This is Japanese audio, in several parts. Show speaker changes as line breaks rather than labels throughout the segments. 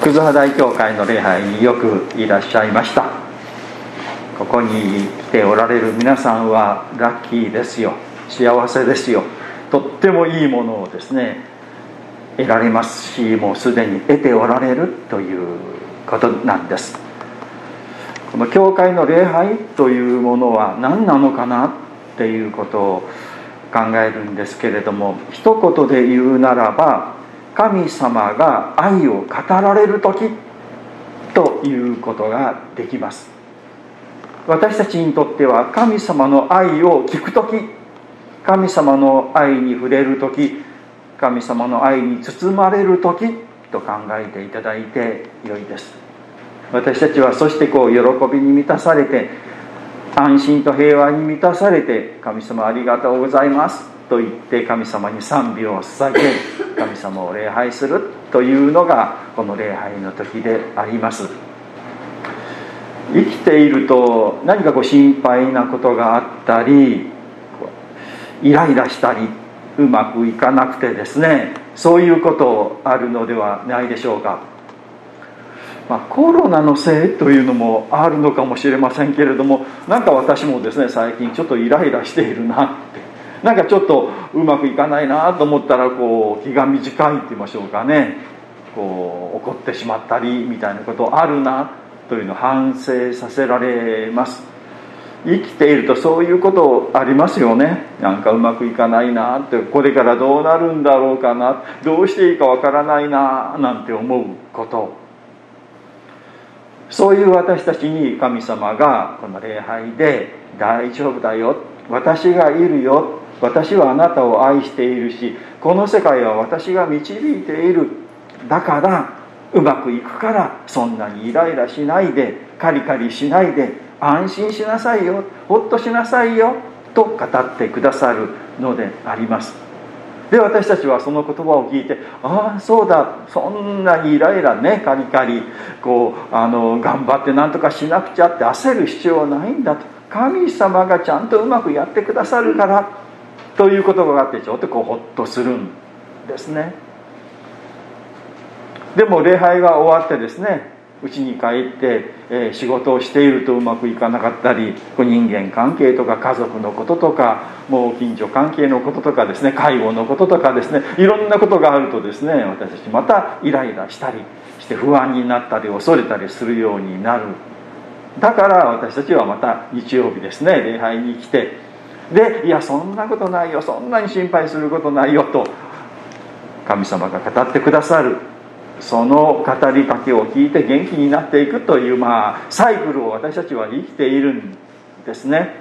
葛葉大教会の礼拝によくいらっしゃいました。ここに来ておられる皆さんはラッキーですよ。幸せですよ。とってもいいものをですね得られますしもうすでに得ておられるということなんです。この教会の礼拝というものは何なのかなっていうことを考えるんですけれども一言で言うならば神様が愛を語られる時ということができます。私たちにとっては神様の愛を聞く時神様の愛に触れる時神様の愛に包まれる時と考えていただいてよいです。私たちはそしてこう喜びに満たされて安心と平和に満たされて神様ありがとうございます。と言って神様に賛美を捧げ 神様を礼拝するというのがこの礼拝の時であります。生きていると何かこう心配なことがあったりイライラしたりうまくいかなくてですねそういうことあるのではないでしょうか、まあ、コロナのせいというのもあるのかもしれませんけれどもなんか私もですね最近ちょっとイライラしているなってなんかちょっとうまくいかないなと思ったらこう気が短いって言いましょうかね。こう怒ってしまったりみたいなことあるなというのを反省させられます。生きているとそういうことありますよね。なんかうまくいかないなって。これからどうなるんだろうかな。どうしていいかわからないな。なんて思うこと。そういう私たちに神様がこの礼拝で「大丈夫だよ。私がいるよ。私はあなたを愛しているしこの世界は私が導いている。だからうまくいくからそんなにイライラしないでカリカリしないで安心しなさいよほっとしなさいよと語ってくださるのであります。で私たちはその言葉を聞いてああそうだそんなにイライラねカリカリ。こうあの頑張って何とかしなくちゃって焦る必要はないんだと。神様がちゃんとうまくやってくださるから。という言葉があってちょっとこうホッとするんですね。でも礼拝が終わってですね家に帰って、えー、仕事をしているとうまくいかなかったり人間関係とか家族のこととかもう近所関係のこととかですね介護のこととかですねいろんなことがあるとですね私たちまたイライラしたりして不安になったり恐れたりするようになる。だから私たちはまた日曜日ですね礼拝に来てでいやそんなことないよそんなに心配することないよと神様が語ってくださる。その語りかけを聞いて元気になっていくというまあサイクルを私たちは生きているんですね。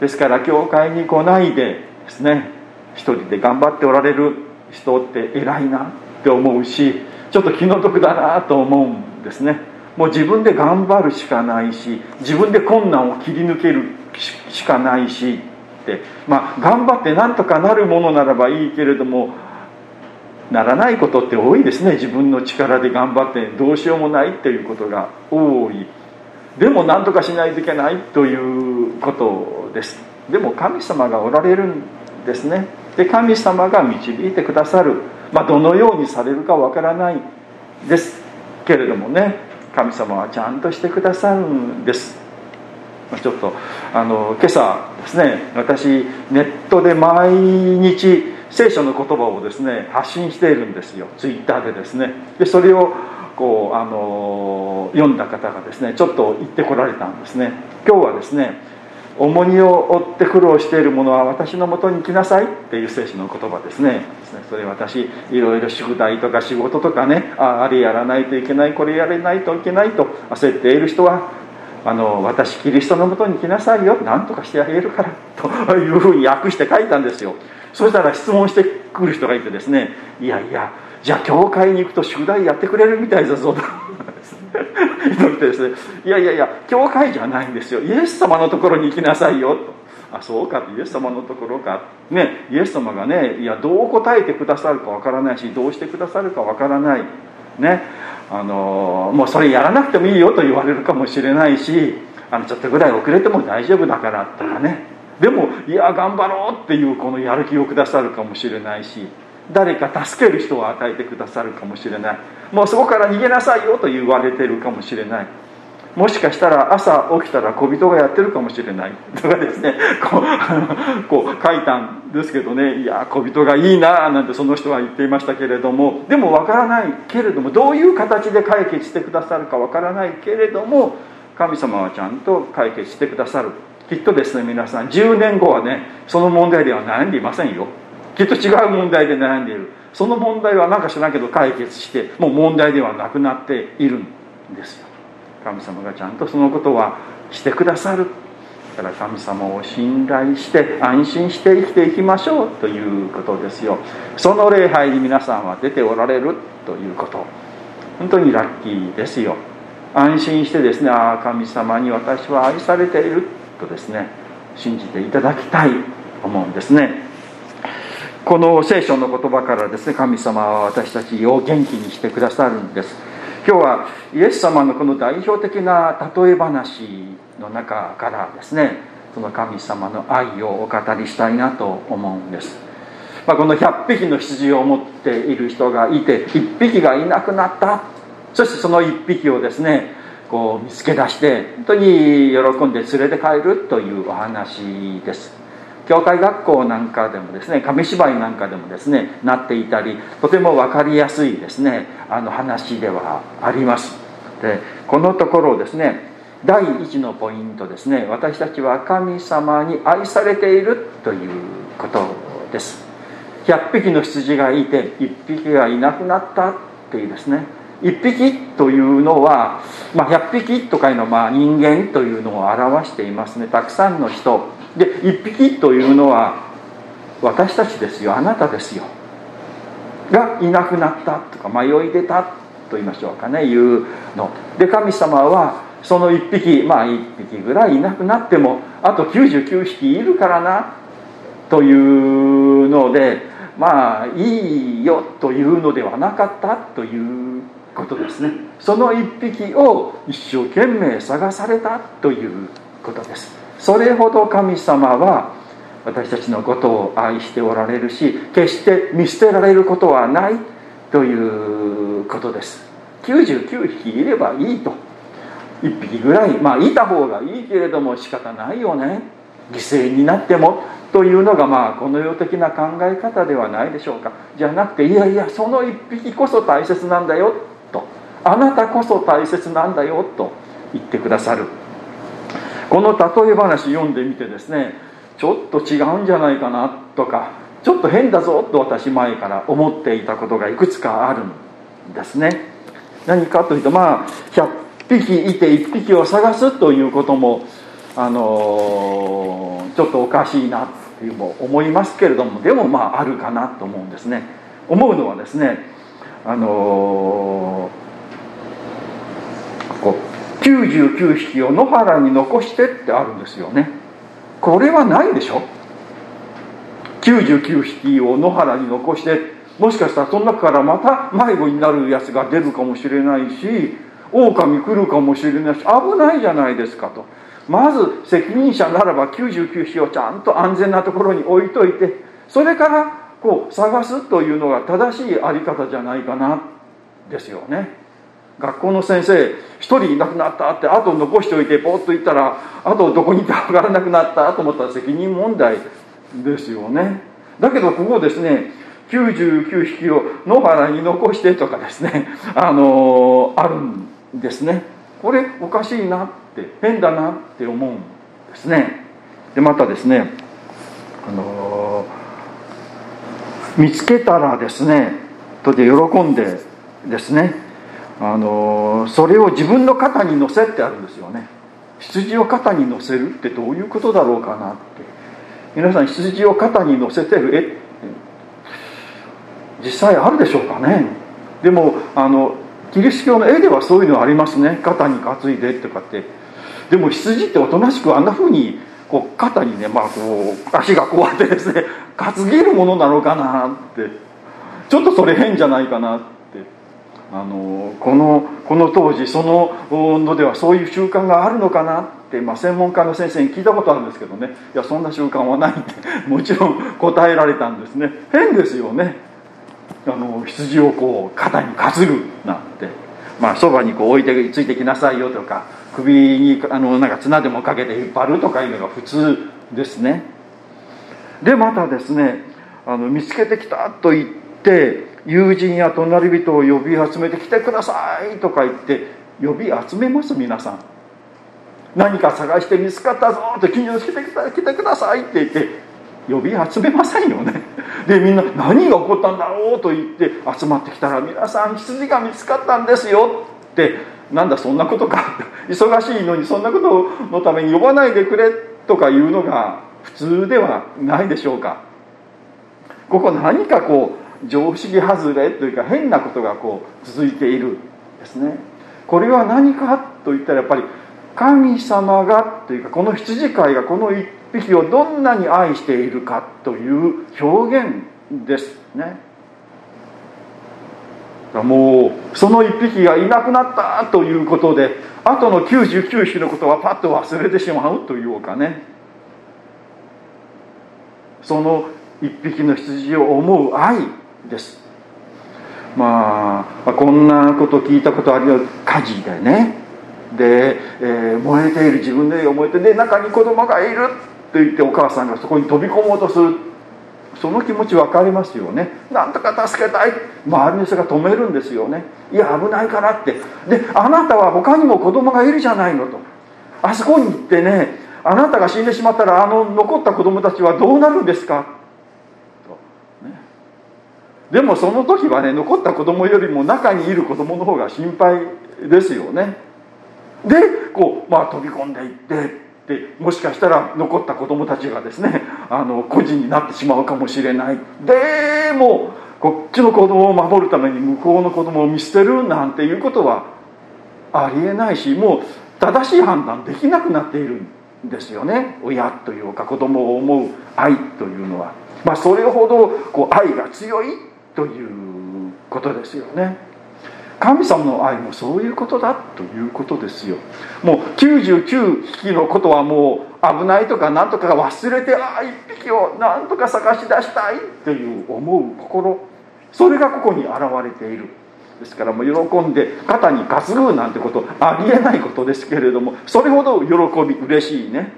ですから教会に来ないでですね一人で頑張っておられる人って偉いなって思うしちょっと気の毒だなと思うんですね。もう自分で頑張るしかないし自分で困難を切り抜ける。しかないしってまあ頑張ってなんとかなるものならばいいけれどもならないことって多いですね。自分の力で頑張ってどうしようもないっていうことが多い。でも何とかしないといけないということです。でも神様がおられるんですね。で神様が導いてくださる、まあ、どのようにされるかわからないですけれどもね。神様はちゃんとしてくださるんです。ちょっとあの今朝ですね私ネットで毎日聖書の言葉をですね発信しているんですよ。ツイッターでですね。でそれをこうあの読んだ方がですねちょっと言ってこられたんですね。今日はですね重荷を負って苦労している者は私のもとに来なさいっていう聖書の言葉ですね。それ私いろいろ宿題とか仕事とかねああれやらないといけないこれやれないといけないと焦っている人はあの私キリストのもとに来なさいよ何とかしてあげるから というふうに訳して書いたんですよ。そしたら質問してくる人がいてですねいやいやじゃあ教会に行くと宿題やってくれるみたいだぞと。言ってですねいやいやいや教会じゃないんですよ。イエス様のところに行きなさいよ。とあそうかイエス様のところか。ねイエス様がねいやどう答えてくださるかわからないしどうしてくださるかわからない。ね。あのもうそれやらなくてもいいよと言われるかもしれないしあのちょっとぐらい遅れても大丈夫だからとかね。でもいや頑張ろうっていうこのやる気をくださるかもしれないし誰か助ける人を与えてくださるかもしれない。もうそこから逃げなさいよと言われてるかもしれない。もしかしたら朝起きたら小人がやってるかもしれない。とかですね。こうこう書いたんですけどね。いや小人がいいななんてその人は言っていましたけれども。でもわからないけれどもどういう形で解決してくださるかわからないけれども神様はちゃんと解決してくださる。きっとですね皆さん10年後はねその問題では悩んでいませんよ。きっと違う問題で悩んでいる。その問題は何か知らんけど解決してもう問題ではなくなっているんですよ。神様がちゃんとそのことはしてくださる。だから神様を信頼して安心して生きていきましょうということですよ。その礼拝に皆さんは出ておられるということ。本当にラッキーですよ。安心してですねああ神様に私は愛されているとですね信じていただきたい思うんですね。この聖書の言葉からですね神様は私たちを元気にしてくださるんです。今日はイエス様のこの代表的な例え話の中からですねその神様の愛をお語りしたいなと思うんです、まあ、この100匹の羊を持っている人がいて1匹がいなくなった。そしてその1匹をですねこう見つけ出して本当に喜んで連れて帰るというお話です。教会学校なんかでもですね紙芝居なんかでもですねなっていたりとても分かりやすいですねあの話ではあります。でこのところですね第一のポイントですね私たちは神様に愛されているということです。100匹の羊がいて1匹がいなくなったっていうですね1匹というのは、まあ、100匹とかいうのはまあ人間というのを表していますね。たくさんの人。で1匹というのは私たちですよ。あなたですよ。がいなくなったとか迷い出たと言いましょうかね。いうの。で神様はその1匹まあ1匹ぐらいいなくなってもあと99匹いるからなというのでまあいいよというのではなかったということですね。その1匹を一生懸命探されたということです。それほど神様は私たちのことを愛しておられるし決して見捨てられることはないということです。99匹いればいいと。1匹ぐらいまあいた方がいいけれども仕方ないよね。犠牲になっても。というのがまあこの世的な考え方ではないでしょうか。じゃなくていやいやその1匹こそ大切なんだよと。あなたこそ大切なんだよと言ってくださる。この例え話読んでみてですねちょっと違うんじゃないかなとかちょっと変だぞと私前から思っていたことがいくつかあるんですね。何かというとまあ100匹いて1匹を探すということもあの、ちょっとおかしいなっていうも思いますけれどもでもまああるかなと思うんですね。思うのはですねあのー、99匹を野原に残してってあるんですよね。これはないでしょ？99匹を野原に残してもしかしたらその中からまた迷子になるやつが出るかもしれないし狼来るかもしれないし危ないじゃないですかと。まず責任者ならば99匹をちゃんと安全なところに置いといてそれからこう探すというのが正しいあり方じゃないかなですよね。学校の先生一人いなくなったってあと残しておいてポッと言ったらあとどこにいたか分からなくなったと思ったら責任問題ですよね。だけどここですね99匹を野原に残してとかですね あのー、あるんですね。これおかしいなって変だなって思うんですね。でまたですねあのー、見つけたらですねとで喜んでですねあのそれを自分の肩に乗せってあるんですよね。羊を肩に乗せるってどういうことだろうかなって。皆さん羊を肩に乗せてる絵って実際あるでしょうかね。でもあのキリスト教の絵ではそういうのありますね。肩に担いでとかって。でも羊っておとなしくあんなふうにこう肩にね、まあ、こう足がこうやってですね担げるものなのかなって。ちょっとそれ変じゃないかなって。あのこのこの当時そののではそういう習慣があるのかなって、まあ、専門家の先生に聞いたことあるんですけどね。いやそんな習慣はないって もちろん答えられたんですね。変ですよね。あの羊をこう肩に担ぐなんて。まあそばにこう置いてついてきなさいよとか首にあのなんか綱でもかけて引っ張るとかいうのが普通ですね。でまたですねあの見つけてきたと言って友人や隣人を呼び集めてきてくださいとか言って呼び集めます皆さん。何か探して見つかったぞって近所に来て来てくださいって言って呼び集めませんよね。でみんな何が起こったんだろうと言って集まってきたら皆さん羊が見つかったんですよってなんだそんなことか。忙しいのにそんなことのために呼ばないでくれとかいうのが普通ではないでしょうか。ここ何かこう常識外れというか変なことがこう続いているですね。これは何かといったらやっぱり神様がというかこの羊飼いがこの一匹をどんなに愛しているかという表現ですね。もうその一匹がいなくなったということであとの99匹のことはパッと忘れてしまうというかねその一匹の羊を思う愛。です。まあこんなこと聞いたことあるよ火事でね。で、えー、燃えている自分で燃えてで中に子供がいると言ってお母さんがそこに飛び込もうとする。その気持ち分かりますよね。なんとか助けたい。周りの人が止めるんですよね。いや危ないからって。であなたは他にも子供がいるじゃないのと。あそこに行ってねあなたが死んでしまったらあの残った子供たちはどうなるんですか、でもその時はね残った子供よりも中にいる子供の方が心配ですよね。でこうまあ飛び込んでいってでもしかしたら残った子供たちがですねあの孤児になってしまうかもしれない。でもこっちの子供を守るために向こうの子供を見捨てるなんていうことはありえないしもう正しい判断できなくなっているんですよね。親というか子供を思う愛というのは、まあ、それほどこう愛が強いということですよね。神様の愛もそういうことだということですよ。もう99匹のことはもう危ないとか何とか忘れてああ1匹を何とか探し出したいという思う心。それがここに現れている。ですからもう喜んで肩に担ぐなんてことありえないことですけれどもそれほど喜び嬉しいね。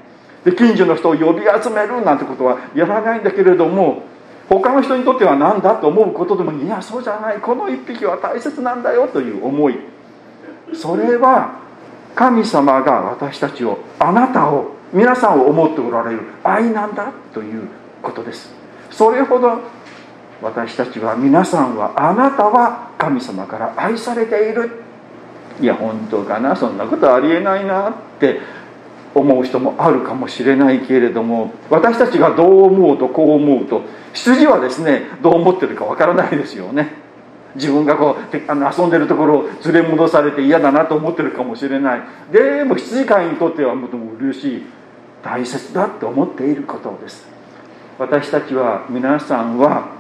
で近所の人を呼び集めるなんてことはやらないんだけれども他の人にとっては何だと思うことでもいやそうじゃないこの一匹は大切なんだよという思い。それは神様が私たちをあなたを皆さんを思っておられる愛なんだということです。それほど私たちは皆さんはあなたは神様から愛されている。いや本当かなそんなことありえないなって思う人もあるかもしれないけれども私たちがどう思うとこう思うと羊はですねどう思ってるかわからないですよね。自分がこうあの遊んでるところを連れ戻されて嫌だなと思ってるかもしれない。でも羊飼いにとってはもとも嬉しい大切だと思っていることです。私たちは皆さんは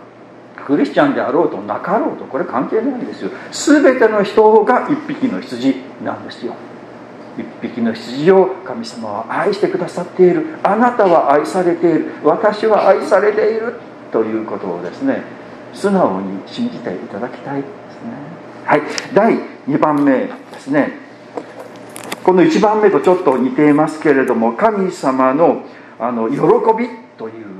クリスチャンであろうとなかろうとこれ関係ないんですよ。全ての人が一匹の羊なんですよ。一匹の羊を神様は愛してくださっている。あなたは愛されている。私は愛されているということをですね素直に信じていただきたいですね。はい。第2番目ですね。この1番目とちょっと似ていますけれども神様のあの喜びという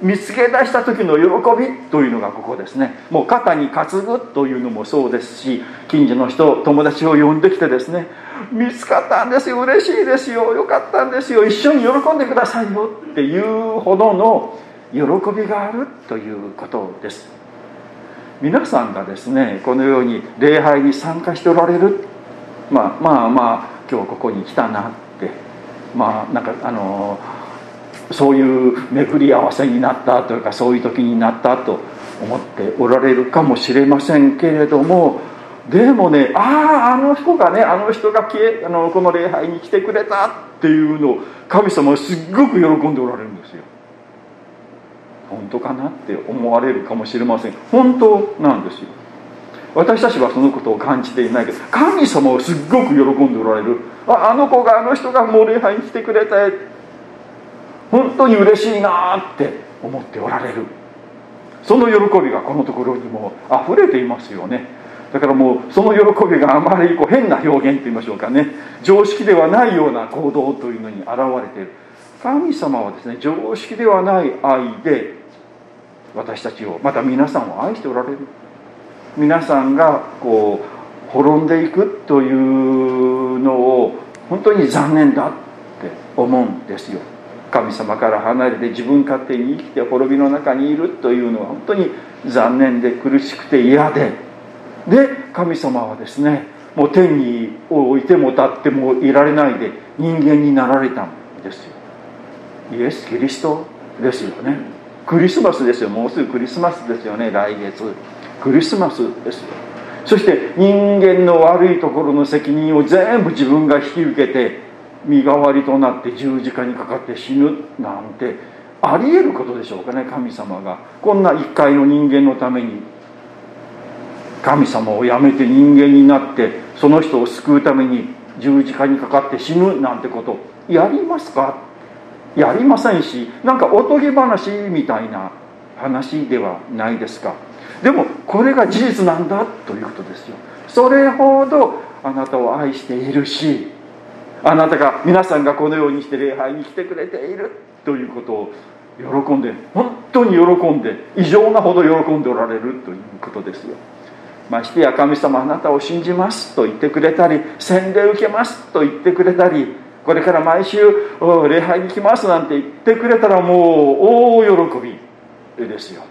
見つけ出した時の喜びというのがここですね。もう肩に担ぐというのもそうですし近所の人友達を呼んできてですね見つかったんですよ嬉しいですよよかったんですよ一緒に喜んでくださいよっていうほどの喜びがあるということです。皆さんがですねこのように礼拝に参加しておられる。まあまあまあ今日ここに来たなって。まあなんかあのそういう巡り合わせになったというかそういう時になったと思っておられるかもしれませんけれどもでもねあああの人がねあの人が消えあのこの礼拝に来てくれたっていうのを神様はすっごく喜んでおられるんですよ。本当かなって思われるかもしれません。本当なんですよ。私たちはそのことを感じていないけど神様はすっごく喜んでおられる。ああの子があの人がもう礼拝に来てくれて本当に嬉しいなって思っておられる。その喜びがこのところにも溢れていますよね。だからもうその喜びがあまりこう変な表現といいましょうかね。常識ではないような行動というのに現れている。神様はですね常識ではない愛で私たちをまた皆さんを愛しておられる。皆さんがこう滅んでいくというのを本当に残念だって思うんですよ。神様から離れて自分勝手に生きて滅びの中にいるというのは本当に残念で苦しくて嫌で。で神様はですねもう天に置いても立ってもいられないで人間になられたんですよ。イエス・キリストですよね。クリスマスですよ。もうすぐクリスマスですよね。来月。クリスマスですよ。そして人間の悪いところの責任を全部自分が引き受けて身代わりとなって十字架にかかって死ぬなんてありえることでしょうかね神様が。こんな一回の人間のために。神様をやめて人間になってその人を救うために十字架にかかって死ぬなんてこと。やりますか？やりませんしなんかおとぎ話みたいな話ではないですか。でもこれが事実なんだということですよ。それほどあなたを愛しているしあなたが皆さんがこのようにして礼拝に来てくれているということを喜んで本当に喜んで異常なほど喜んでおられるということですよ。ましてや神様あなたを信じますと言ってくれたり洗礼受けますと言ってくれたりこれから毎週礼拝に来ますなんて言ってくれたらもう大喜びですよ。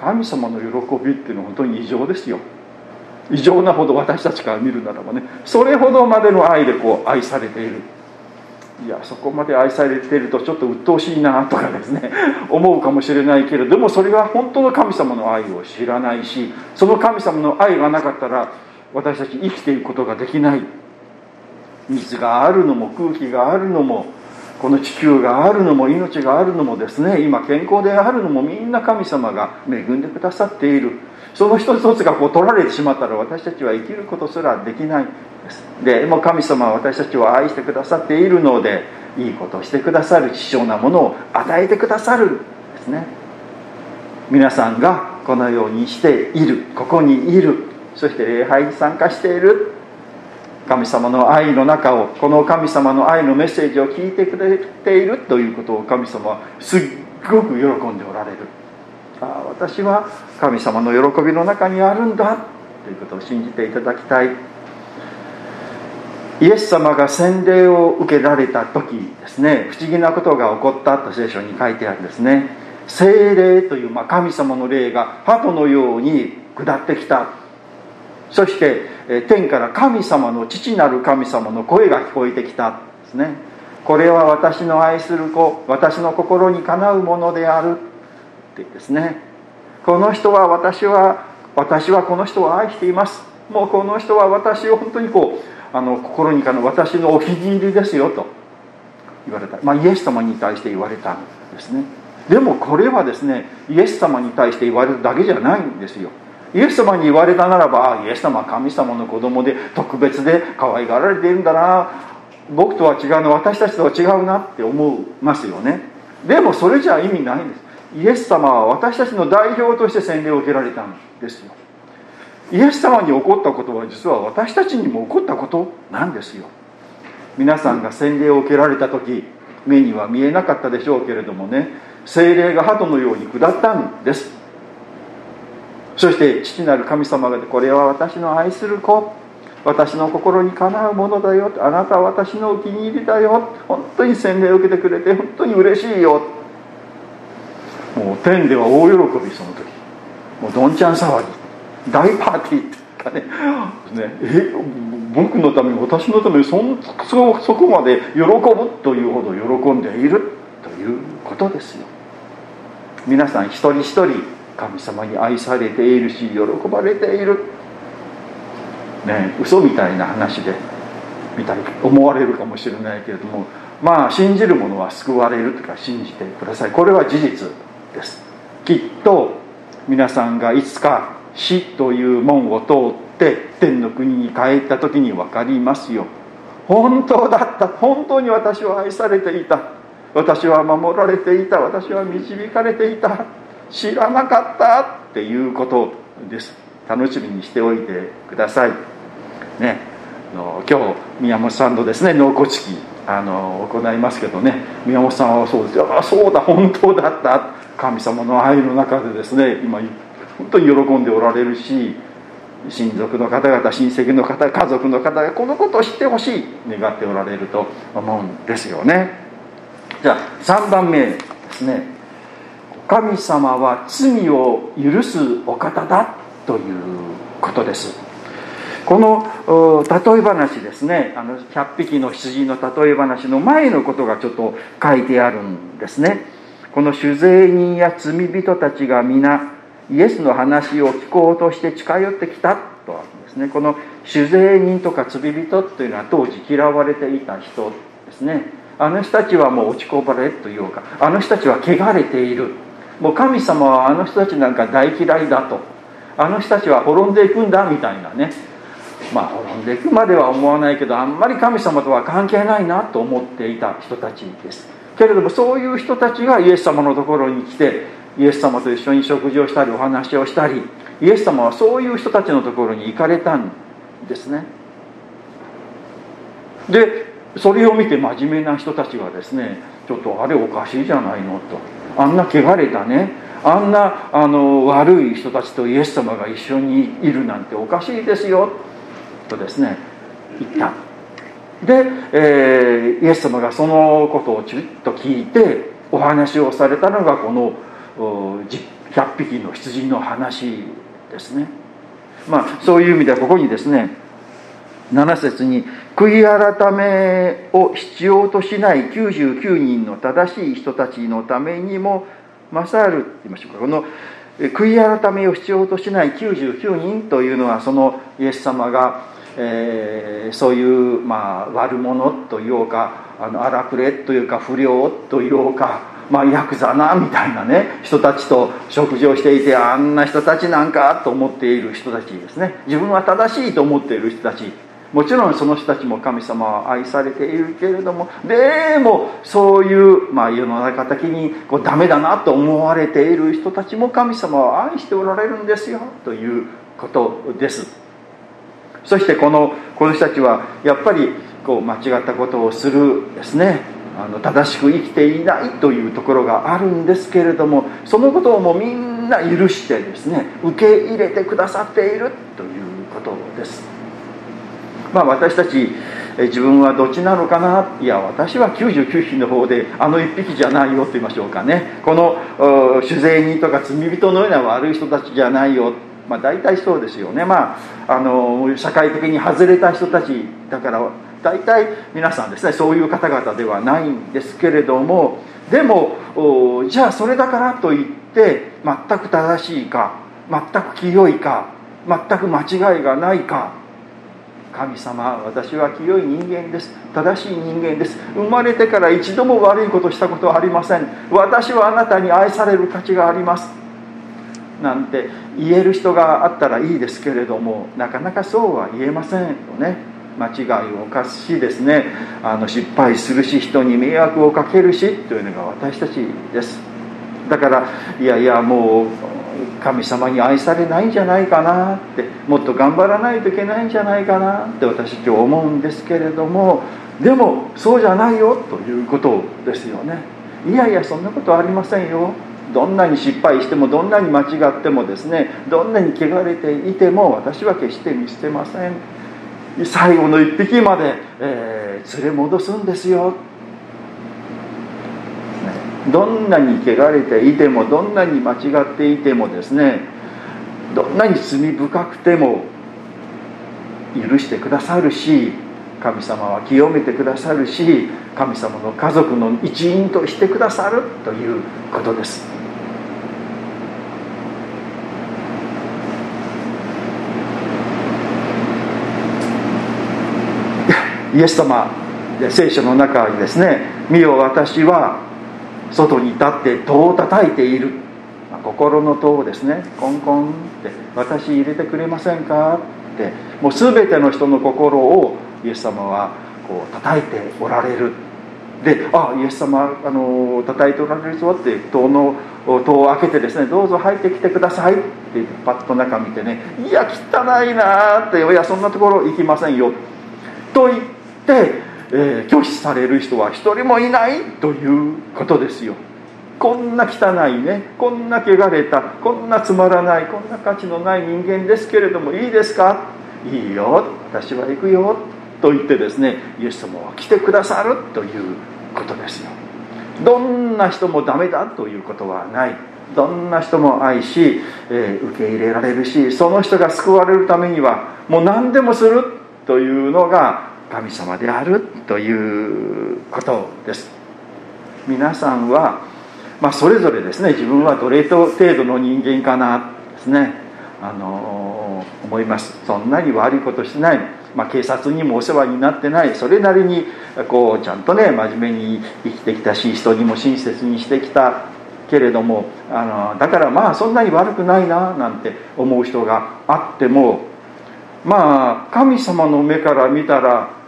神様の喜びっていうのは本当に異常ですよ。異常なほど私たちから見るならばねそれほどまでの愛でこう愛されている。いやそこまで愛されているとちょっと鬱陶しいなとかですね 思うかもしれないけれどもそれは本当の神様の愛を知らないしその神様の愛がなかったら私たち生きていくことができない。水があるのも空気があるのもこの地球があるのも命があるのもですね今健康であるのもみんな神様が恵んでくださっている。その一つ一つがこう取られてしまったら私たちは生きることすらできないです。でも神様は私たちを愛してくださっているのでいいことをしてくださる貴重なものを与えてくださるですね。皆さんがこのようにしている。ここにいる。そして礼拝に参加している。神様の愛の中をこの神様の愛のメッセージを聞いてくれているということを神様はすっごく喜んでおられる。あ私は神様の喜びの中にあるんだということを信じていただきたい。イエス様が洗礼を受けられた時ですね。不思議なことが起こったと聖書に書いてあるんですね。聖霊という、まあ、神様の霊が鳩のように下ってきた。そして天から神様の父なる神様の声が聞こえてきたですね。これは私の愛する子私の心にかなうものである。ってですね。この人は私は私はこの人を愛しています。もうこの人は私を本当にこうあの心にかなう私のお気に入りですよと言われた、まあ、イエス様に対して言われたんですね。でもこれはですねイエス様に対して言われるだけじゃないんですよ。イエス様に言われたならばイエス様は神様の子供で特別で可愛がられているんだな。僕とは違うの私たちとは違うなって思いますよね。でもそれじゃ意味ないんです。イエス様は私たちの代表として洗礼を受けられたんですよ。イエス様に起こったことは実は私たちにも起こったことなんですよ。皆さんが洗礼を受けられた時目には見えなかったでしょうけれどもね精霊が鳩のように下ったんです。そして父なる神様がこれは私の愛する子。私の心にかなうものだよ。あなたは私のお気に入りだよ。本当に洗礼を受けてくれて本当に嬉しいよ。もう天では大喜びその時。もうどんちゃん騒ぎ。大パーティーってかね。ね。え僕のために私のためにそそそこまで喜ぶというほど喜んでいるということですよ。皆さん一人一人神様に愛されているし喜ばれている。ね嘘みたいな話でみたい思われるかもしれないけれどもまあ信じる者は救われるとか信じてください。これは事実。です。きっと皆さんがいつか死という門を通って天の国に帰った時に分かりますよ。本当だった。本当に私は愛されていた。私は守られていた。私は導かれていた。知らなかったっていうことです。楽しみにしておいてください。ね。の今日宮本さんとですね納骨式あの行いますけどね。宮本さんはそうですよ。あそうだ本当だった。神様の愛の中でですね今本当に喜んでおられるし親族の方々親戚の方家族の方がこのことを知ってほしい願っておられると思うんですよね。じゃあ3番目ですね。神様は罪を許すお方だということです。この例え話ですね。あの100匹の羊の例え話の前のことがちょっと書いてあるんですね。この酒税人や罪人たちが皆イエスの話を聞こうとして近寄ってきたとあるんですね。この酒税人とか罪人というのは当時嫌われていた人ですね。あの人たちはもう落ちこぼれというかあの人たちは汚れている。もう神様はあの人たちなんか大嫌いだと。あの人たちは滅んでいくんだみたいなね。まあ滅んでいくまでは思わないけどあんまり神様とは関係ないなと思っていた人たちです。けれどもそういう人たちがイエス様のところに来てイエス様と一緒に食事をしたりお話をしたりイエス様はそういう人たちのところに行かれたんですね。でそれを見て真面目な人たちはですねちょっとあれおかしいじゃないのと。あんな汚れたね。あんなあの悪い人たちとイエス様が一緒にいるなんておかしいですよ。とですね言った。で、えー、イエス様がそのことをちっと聞いてお話をされたのがこの100匹の羊の話ですね。まあそういう意味ではここにですね7節に「悔い改めを必要としない99人の正しい人たちのためにも勝る」って言いましょうか。この悔い改めを必要としない99人というのはそのイエス様が、えー、そういう、まあ、悪者というかあの荒くれというか不良というかまあ、ヤクザなみたいなね人たちと食事をしていてあんな人たちなんかと思っている人たちですね。自分は正しいと思っている人たち。もちろんその人たちも神様は愛されているけれどもでもそういう、まあ、世の中的にこうダメだなと思われている人たちも神様は愛しておられるんですよということです。そしてこのこの人たちはやっぱりこう間違ったことをするですね。あの正しく生きていないというところがあるんですけれどもそのことをもうみんな許してですね受け入れてくださっているということです。まあ私たち自分はどっちなのかな？いや私は99匹の方であの1匹じゃないよと言いましょうかね。この酒税人とか罪人のような悪い人たちじゃないよまあ大体そうですよね。まああの社会的に外れた人たちだから大体皆さんですねそういう方々ではないんですけれどもでもじゃあそれだからといって全く正しいか全く清いか全く間違いがないか神様私は清い人間です。正しい人間です。生まれてから一度も悪いことしたことはありません。私はあなたに愛される価値があります。なんて言える人があったらいいですけれどもなかなかそうは言えませんよね。間違いを犯すしですね。あの失敗するし人に迷惑をかけるしというのが私たちです。だからいやいやもう神様に愛されないんじゃないかなってもっと頑張らないといけないんじゃないかなって私今日思うんですけれどもでもそうじゃないよということですよね。いやいやそんなことありませんよ。どんなに失敗してもどんなに間違ってもですねどんなに汚れていても私は決して見捨てません。最後の一匹まで、えー、連れ戻すんですよ。どんなに汚れていてもどんなに間違っていてもですねどんなに罪深くても許してくださるし神様は清めてくださるし神様の家族の一員としてくださるということです。イエス様聖書の中にですね「見よ私は外に立って戸を叩いている」心の戸をですねコンコンって「私入れてくれませんか?」ってもう全ての人の心をイエス様はこう叩いておられる。で「あイエス様あの叩いておられるぞ」って戸の戸を開けてですね「どうぞ入ってきてください」ってパッと中見てね「いや汚いな」って「いやそんなところ行きませんよ」と言って、えー、拒否される人は一人もいないということですよ。こんな汚いね。こんな汚れた。こんなつまらない。こんな価値のない人間ですけれどもいいですか？いいよ。私は行くよ。と言ってですねイエス様は来てくださるということですよ。どんな人もダメだということはない。どんな人も愛し、えー、受け入れられるしその人が救われるためにはもう何でもするというのが神様であるということです。皆さんは、まあ、それぞれですね自分はどれ程度の人間かなですね。あの思います。そんなに悪いことしてない。まあ、警察にもお世話になってない。それなりにこうちゃんとね真面目に生きてきたし人にも親切にしてきた。けれどもあのだからまあそんなに悪くないななんて思う人があってもまあ神様の目から見たら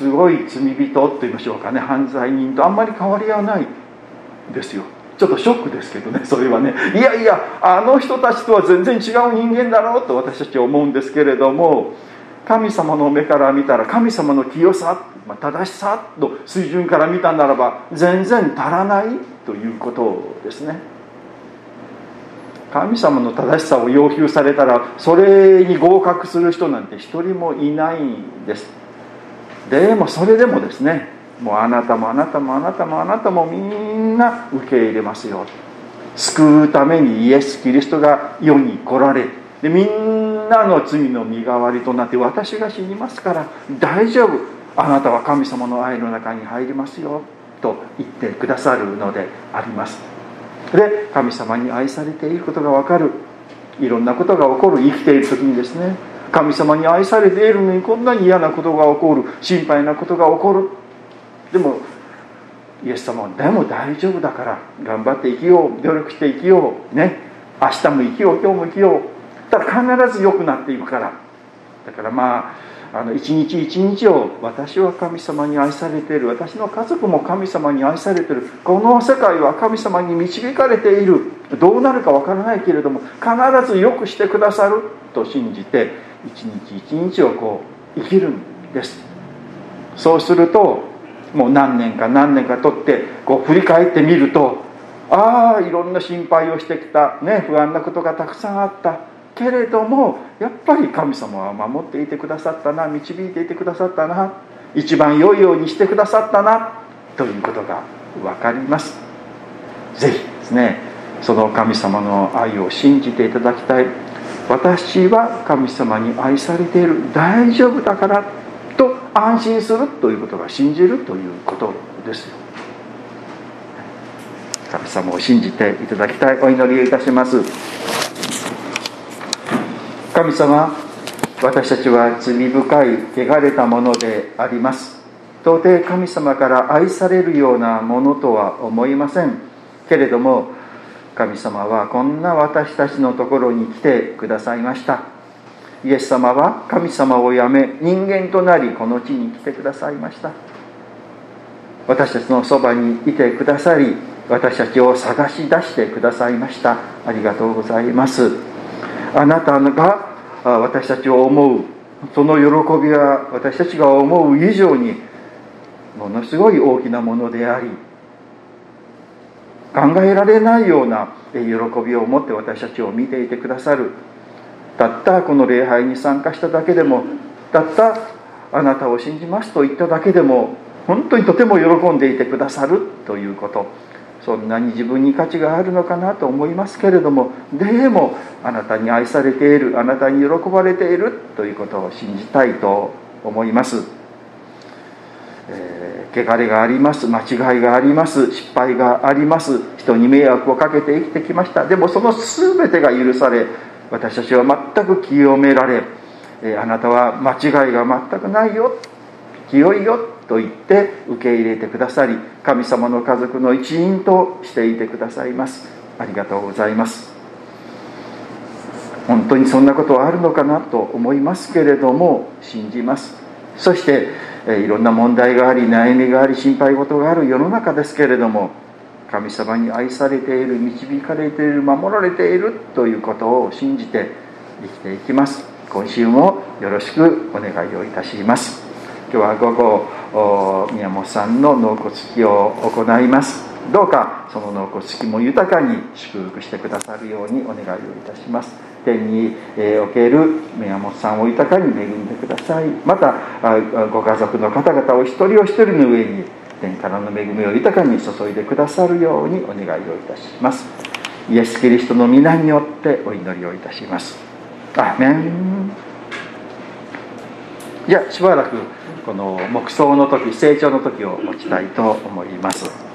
すごい罪人と言いましょうかね。犯罪人とあんまり変わりはないですよ。ちょっとショックですけどね。それはね。いやいやあの人たちとは全然違う人間だろうと私たちは思うんですけれども神様の目から見たら神様の清さ、まあ、正しさの水準から見たならば全然足らないということですね。神様の正しさを要求されたらそれに合格する人なんて一人もいないんです。でもそれでもですねもうあなたもあなたもあなたもあなたもみんな受け入れますよ。救うためにイエス・キリストが世に来られでみんなの罪の身代わりとなって私が死にますから大丈夫。あなたは神様の愛の中に入りますよ。と言ってくださるのであります。で神様に愛されていることが分かる。いろんなことが起こる。生きている時にですね。神様に愛されているのにこんなに嫌なことが起こる心配なことが起こる。でもイエス様はでも大丈夫だから頑張って生きよう努力して生きようね。明日も生きよう今日も生きよう。ただ必ず良くなっていくから。だからまああの一日一日を私は神様に愛されている。私の家族も神様に愛されている。この世界は神様に導かれている。どうなるかわからないけれども必ず良くしてくださると信じて一日一日をこう生きるんです。そうするともう何年か何年かとってこう振り返ってみるとああいろんな心配をしてきた、ね、不安なことがたくさんあった。けれどもやっぱり神様は守っていてくださったな。導いていてくださったな。一番良いようにしてくださったな。ということが分かります。是非ですねその神様の愛を信じていただきたい。私は神様に愛されている。大丈夫だからと安心するということが信じるということですよ。神様を信じていただきたいお祈りをいたします。神様私たちは罪深い汚れたものであります。到底神様から愛されるようなものとは思いません。けれども神様はこんな私たちのところに来てくださいました。イエス様は神様を辞め人間となりこの地に来てくださいました。私たちのそばにいてくださり私たちを探し出してくださいました。ありがとうございます。あなたが私たちを思うその喜びは私たちが思う以上にものすごい大きなものであり考えられないような喜びを持って私たちを見ていてくださる。たったこの礼拝に参加しただけでもたったあなたを信じますと言っただけでも本当にとても喜んでいてくださるということ。そんなに自分に価値があるのかなと思いますけれどもでもあなたに愛されているあなたに喜ばれているということを信じたいと思います、えー、汚れがあります間違いがあります失敗があります人に迷惑をかけて生きてきました。でもその全てが許され私たちは全く清められ、えー、あなたは間違いが全くないよ清いよと言って受け入れてくださり神様の家族の一員としていてくださいます。ありがとうございます。本当にそんなことはあるのかなと思いますけれども信じます。そしていろんな問題があり悩みがあり心配事がある世の中ですけれども神様に愛されている導かれている守られているということを信じて生きていきます。今週もよろしくお願いをいたします。今日は午後宮本さんの納骨式を行います。どうかその納骨式も豊かに祝福してくださるようにお願いをいたします。天における宮本さんを豊かに恵んでください。またご家族の方々を一人お一人の上に天からの恵みを豊かに注いでくださるようにお願いをいたします。イエス・キリストの皆によってお祈りをいたします。アメン。じゃあしばらくこの黙想の時成長の時を持ちたいと思います。